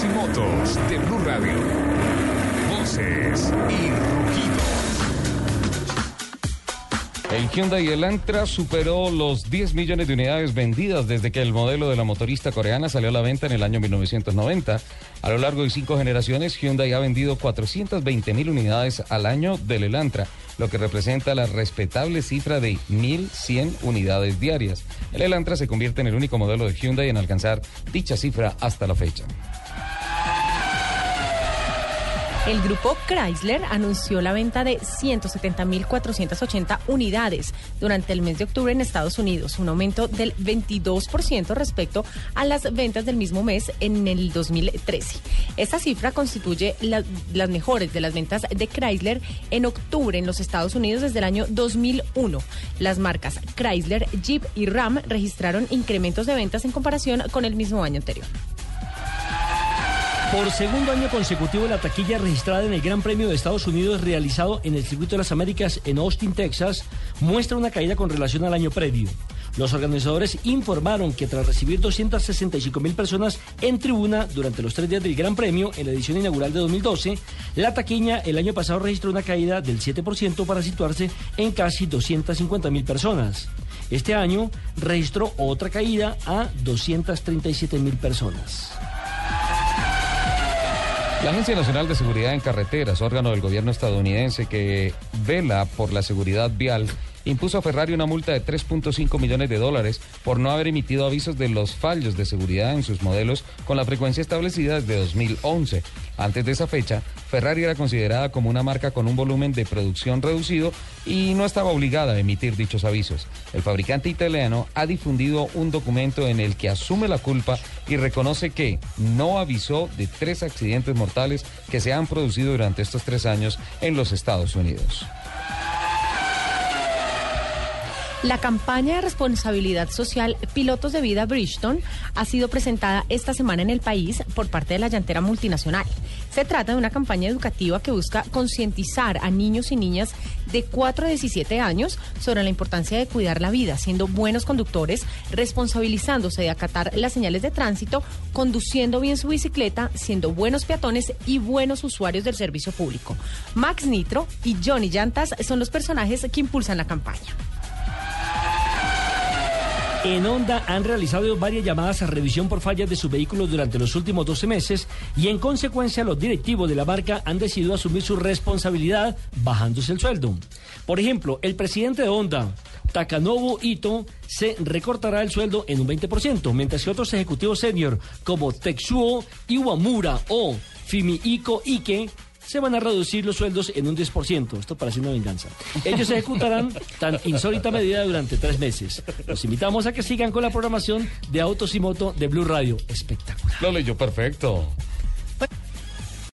Y motos de Blue Radio. Voces y rugidos. El Hyundai Elantra superó los 10 millones de unidades vendidas desde que el modelo de la motorista coreana salió a la venta en el año 1990. A lo largo de cinco generaciones, Hyundai ha vendido 420 mil unidades al año del Elantra, lo que representa la respetable cifra de 1.100 unidades diarias. El Elantra se convierte en el único modelo de Hyundai en alcanzar dicha cifra hasta la fecha. El grupo Chrysler anunció la venta de 170.480 unidades durante el mes de octubre en Estados Unidos, un aumento del 22% respecto a las ventas del mismo mes en el 2013. Esta cifra constituye la- las mejores de las ventas de Chrysler en octubre en los Estados Unidos desde el año 2001. Las marcas Chrysler, Jeep y Ram registraron incrementos de ventas en comparación con el mismo año anterior. Por segundo año consecutivo, la taquilla registrada en el Gran Premio de Estados Unidos realizado en el Circuito de las Américas en Austin, Texas, muestra una caída con relación al año previo. Los organizadores informaron que tras recibir 265 mil personas en tribuna durante los tres días del Gran Premio en la edición inaugural de 2012, la taquilla el año pasado registró una caída del 7% para situarse en casi 250 mil personas. Este año registró otra caída a 237 mil personas. La Agencia Nacional de Seguridad en Carreteras, órgano del gobierno estadounidense que vela por la seguridad vial, impuso a Ferrari una multa de 3.5 millones de dólares por no haber emitido avisos de los fallos de seguridad en sus modelos con la frecuencia establecida desde 2011. Antes de esa fecha, Ferrari era considerada como una marca con un volumen de producción reducido y no estaba obligada a emitir dichos avisos. El fabricante italiano ha difundido un documento en el que asume la culpa y reconoce que no avisó de tres accidentes mortales que se han producido durante estos tres años en los Estados Unidos. La campaña de responsabilidad social Pilotos de Vida Bridgestone ha sido presentada esta semana en el país por parte de la llantera multinacional. Se trata de una campaña educativa que busca concientizar a niños y niñas de 4 a 17 años sobre la importancia de cuidar la vida, siendo buenos conductores, responsabilizándose de acatar las señales de tránsito, conduciendo bien su bicicleta, siendo buenos peatones y buenos usuarios del servicio público. Max Nitro y Johnny Llantas son los personajes que impulsan la campaña. En Honda han realizado varias llamadas a revisión por fallas de sus vehículos durante los últimos 12 meses y en consecuencia los directivos de la marca han decidido asumir su responsabilidad bajándose el sueldo. Por ejemplo, el presidente de Honda, Takanobu Ito, se recortará el sueldo en un 20%, mientras que otros ejecutivos senior como Tetsuo Iwamura o Fumihiko Ike se van a reducir los sueldos en un 10%. Esto parece una venganza. Ellos ejecutarán tan insólita medida durante tres meses. Los invitamos a que sigan con la programación de Autos y Moto de Blue Radio. Espectacular. Lo leyó perfecto.